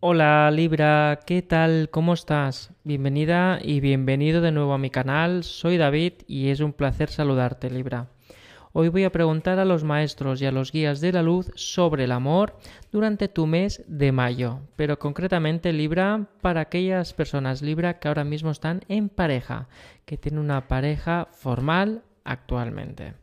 Hola Libra, ¿qué tal? ¿Cómo estás? Bienvenida y bienvenido de nuevo a mi canal. Soy David y es un placer saludarte Libra. Hoy voy a preguntar a los maestros y a los guías de la luz sobre el amor durante tu mes de mayo, pero concretamente Libra para aquellas personas Libra que ahora mismo están en pareja, que tienen una pareja formal actualmente.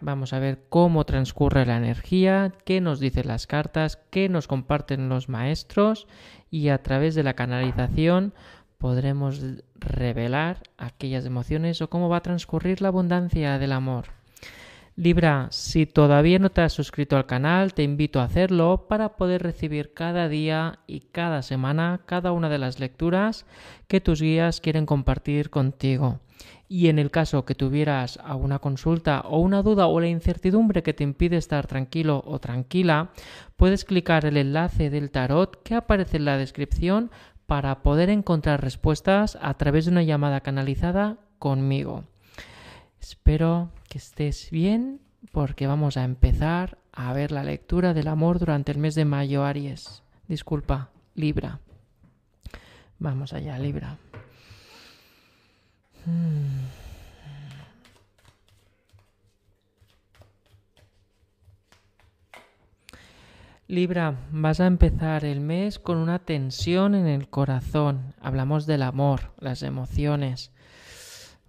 Vamos a ver cómo transcurre la energía, qué nos dicen las cartas, qué nos comparten los maestros y a través de la canalización podremos revelar aquellas emociones o cómo va a transcurrir la abundancia del amor. Libra, si todavía no te has suscrito al canal, te invito a hacerlo para poder recibir cada día y cada semana cada una de las lecturas que tus guías quieren compartir contigo. Y en el caso que tuvieras alguna consulta o una duda o la incertidumbre que te impide estar tranquilo o tranquila, puedes clicar el enlace del tarot que aparece en la descripción para poder encontrar respuestas a través de una llamada canalizada conmigo. Espero que estés bien porque vamos a empezar a ver la lectura del amor durante el mes de mayo, Aries. Disculpa, Libra. Vamos allá, Libra. Libra, vas a empezar el mes con una tensión en el corazón. Hablamos del amor, las emociones.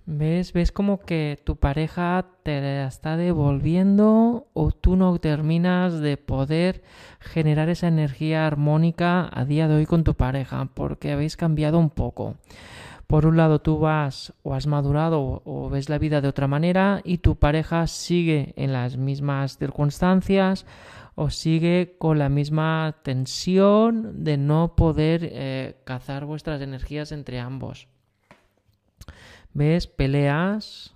¿Ves? ¿Ves como que tu pareja te está devolviendo o tú no terminas de poder generar esa energía armónica a día de hoy con tu pareja porque habéis cambiado un poco? Por un lado tú vas o has madurado o ves la vida de otra manera y tu pareja sigue en las mismas circunstancias o sigue con la misma tensión de no poder eh, cazar vuestras energías entre ambos. ¿Ves? Peleas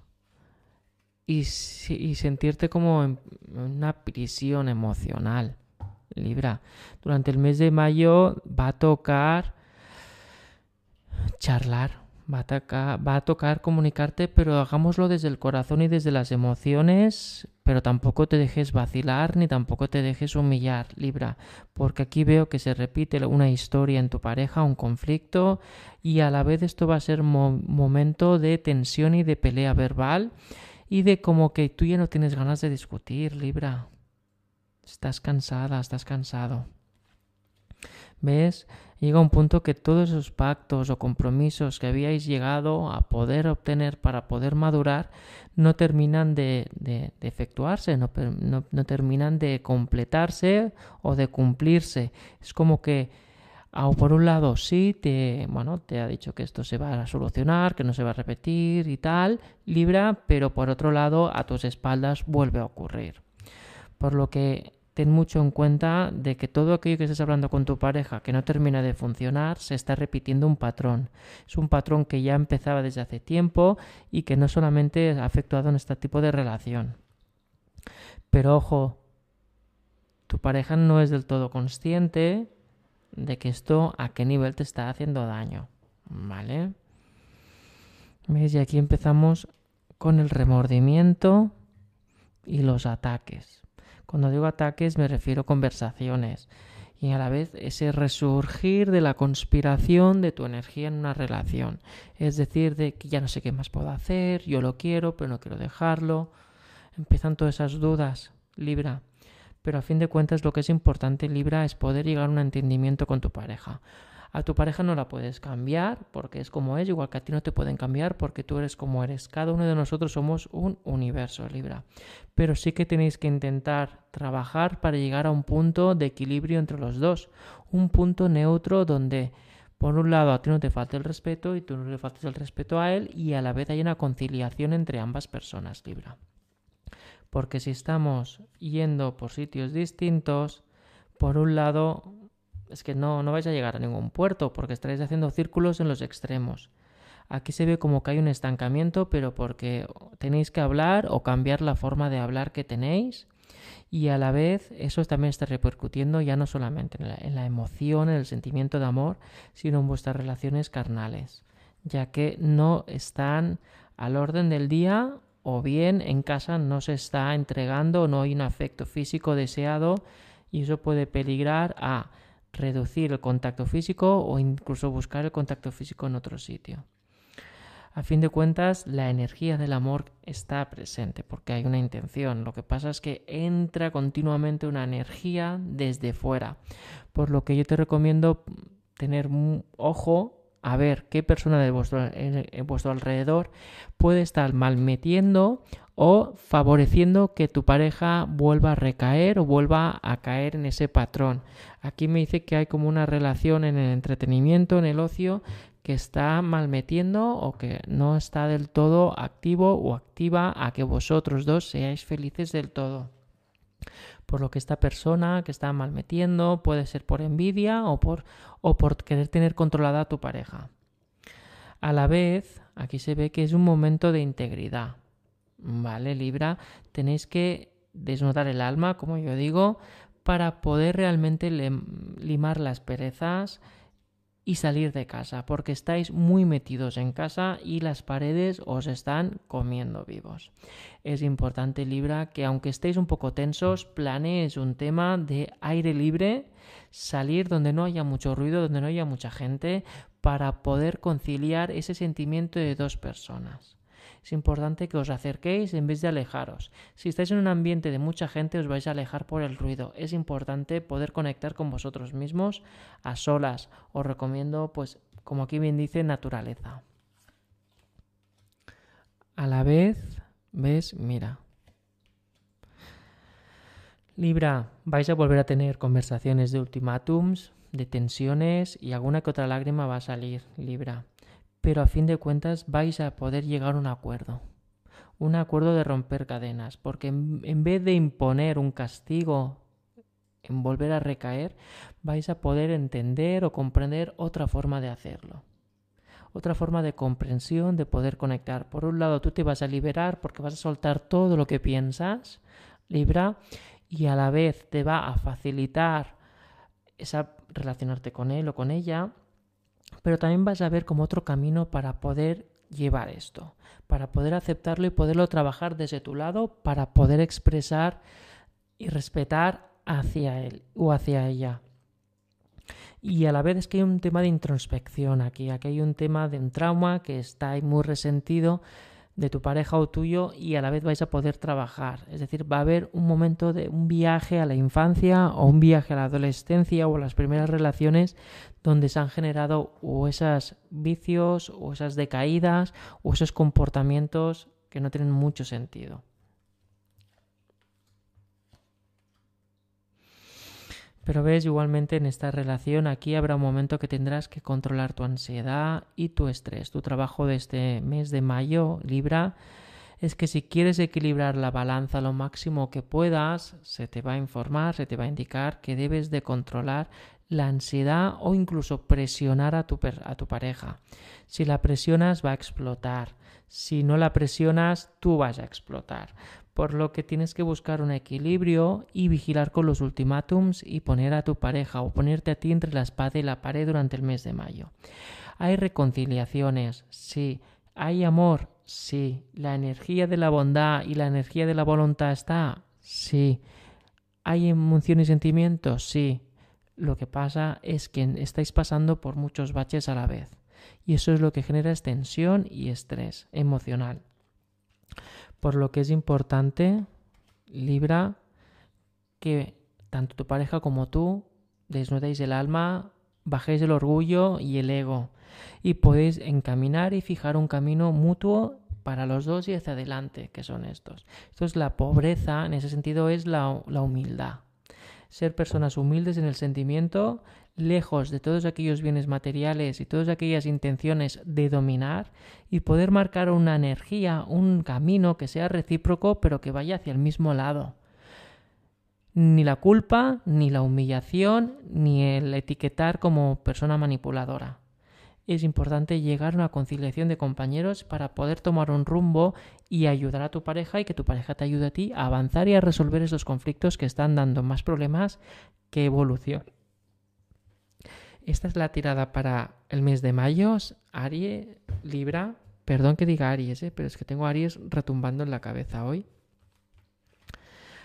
y, sentirte como en una prisión emocional. Libra. Durante el mes de mayo va a tocar charlar, Va a, tocar, comunicarte, pero hagámoslo desde el corazón y desde las emociones, pero tampoco te dejes vacilar ni tampoco te dejes humillar, Libra, porque aquí veo que se repite una historia en tu pareja, un conflicto, y a la vez esto va a ser momento de tensión y de pelea verbal y de como que tú ya no tienes ganas de discutir, Libra. Estás cansada, estás cansado. ¿Ves? Llega un punto que todos esos pactos o compromisos que habíais llegado a poder obtener para poder madurar no terminan de, efectuarse, no, terminan de completarse o de cumplirse. Es como que por un lado sí te ha dicho que esto se va a solucionar, que no se va a repetir y tal, Libra, pero por otro lado a tus espaldas vuelve a ocurrir. Por lo que ten mucho en cuenta de que todo aquello que estés hablando con tu pareja que no termina de funcionar se está repitiendo un patrón. Es un patrón que ya empezaba desde hace tiempo y que no solamente ha afectado en este tipo de relación. Pero ojo, tu pareja no es del todo consciente de que esto a qué nivel te está haciendo daño. ¿Vale? ¿Ves? Y aquí empezamos con el remordimiento y los ataques. Cuando digo ataques me refiero a conversaciones y a la vez ese resurgir de la conspiración de tu energía en una relación. Es decir, de que ya no sé qué más puedo hacer, yo lo quiero, pero no quiero dejarlo. Empiezan todas esas dudas, Libra. Pero a fin de cuentas lo que es importante, Libra, es poder llegar a un entendimiento con tu pareja. A tu pareja no la puedes cambiar porque es como es, igual que a ti no te pueden cambiar porque tú eres como eres. Cada uno de nosotros somos un universo, Libra. Pero sí que tenéis que intentar trabajar para llegar a un punto de equilibrio entre los dos. Un punto neutro donde por un lado a ti no te falta el respeto y tú no le faltes el respeto a él y a la vez hay una conciliación entre ambas personas, Libra. Porque si estamos yendo por sitios distintos, por un lado es que no, no vais a llegar a ningún puerto porque estaréis haciendo círculos en los extremos. Aquí se ve como que hay un estancamiento, pero porque tenéis que hablar o cambiar la forma de hablar que tenéis y a la vez eso también está repercutiendo ya no solamente en la, en la, emoción, en el sentimiento de amor, sino en vuestras relaciones carnales, ya que no están al orden del día o bien en casa no se está entregando, no hay un afecto físico deseado y eso puede peligrar a reducir el contacto físico o incluso buscar el contacto físico en otro sitio. A fin de cuentas, la energía del amor está presente porque hay una intención. Lo que pasa es que entra continuamente una energía desde fuera. Por lo que yo te recomiendo tener ojo a ver qué persona de vuestro, en vuestro alrededor puede estar mal metiendo o favoreciendo que tu pareja vuelva a recaer o vuelva a caer en ese patrón. Aquí me dice que hay como una relación en el entretenimiento, en el ocio, que está mal metiendo o que no está del todo activo o activa a que vosotros dos seáis felices del todo. Por lo que esta persona que está mal metiendo puede ser por envidia o por, o por querer tener controlada a tu pareja. A la vez, aquí se ve que es un momento de integridad. ¿Vale, Libra? Tenéis que desnudar el alma, como yo digo, para poder realmente limar las perezas y salir de casa, porque estáis muy metidos en casa y las paredes os están comiendo vivos. Es importante, Libra, que aunque estéis un poco tensos, planees un tema de aire libre, salir donde no haya mucho ruido, donde no haya mucha gente, para poder conciliar ese sentimiento de dos personas es importante que os acerquéis en vez de alejaros. Si estáis en un ambiente de mucha gente os vais a alejar por el ruido. Es importante poder conectar con vosotros mismos a solas. Os recomiendo, pues, como aquí bien dice, naturaleza. A la vez, ves, mira. Libra, vais a volver a tener conversaciones de ultimátums, de tensiones y alguna que otra lágrima va a salir, Libra pero a fin de cuentas vais a poder llegar a un acuerdo. Un acuerdo de romper cadenas, porque en, vez de imponer un castigo en volver a recaer, vais a poder entender o comprender otra forma de hacerlo. Otra forma de comprensión, de poder conectar. Por un lado, tú te vas a liberar porque vas a soltar todo lo que piensas, Libra, y a la vez te va a facilitar esa relacionarte con él o con ella pero también vas a ver como otro camino para poder llevar esto, para poder aceptarlo y poderlo trabajar desde tu lado, para poder expresar y respetar hacia él o hacia ella. Y a la vez es que hay un tema de introspección aquí, aquí hay un tema de un trauma que está ahí muy resentido de tu pareja o tuyo y a la vez vais a poder trabajar. Es decir, va a haber un momento de un viaje a la infancia o un viaje a la adolescencia o a las primeras relaciones donde se han generado o esos vicios o esas decaídas o esos comportamientos que no tienen mucho sentido. Pero ves, igualmente en esta relación aquí habrá un momento que tendrás que controlar tu ansiedad y tu estrés. Tu trabajo de este mes de mayo, Libra, es que si quieres equilibrar la balanza lo máximo que puedas, se te va a informar, se te va a indicar que debes de controlar la ansiedad o incluso presionar a tu, a tu pareja. Si la presionas va a explotar. Si no la presionas, tú vas a explotar por lo que tienes que buscar un equilibrio y vigilar con los ultimátums y poner a tu pareja o ponerte a ti entre la espada y la pared durante el mes de mayo. Hay reconciliaciones, sí. Hay amor, sí. La energía de la bondad y la energía de la voluntad está, sí. Hay emociones y sentimientos, sí. Lo que pasa es que estáis pasando por muchos baches a la vez. Y eso es lo que genera tensión y estrés emocional. Por lo que es importante, Libra, que tanto tu pareja como tú desnudéis el alma, bajéis el orgullo y el ego y podéis encaminar y fijar un camino mutuo para los dos y hacia adelante, que son estos. Esto es la pobreza, en ese sentido es la, la humildad. Ser personas humildes en el sentimiento lejos de todos aquellos bienes materiales y todas aquellas intenciones de dominar y poder marcar una energía, un camino que sea recíproco pero que vaya hacia el mismo lado. Ni la culpa, ni la humillación, ni el etiquetar como persona manipuladora. Es importante llegar a una conciliación de compañeros para poder tomar un rumbo y ayudar a tu pareja y que tu pareja te ayude a ti a avanzar y a resolver esos conflictos que están dando más problemas que evolución. Esta es la tirada para el mes de mayo. Aries, Libra. Perdón que diga Aries, ¿eh? pero es que tengo Aries retumbando en la cabeza hoy.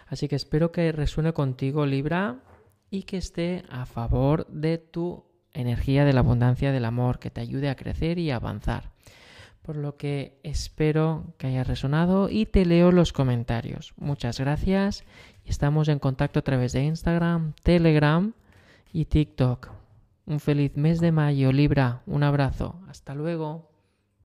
Así que espero que resuene contigo, Libra. y que esté a favor de tu energía de la abundancia del amor, que te ayude a crecer y avanzar. Por lo que espero que haya resonado y te leo los comentarios. Muchas gracias estamos en contacto a través de Instagram, Telegram y TikTok. Un feliz mes de mayo, Libra. Un abrazo. Hasta luego.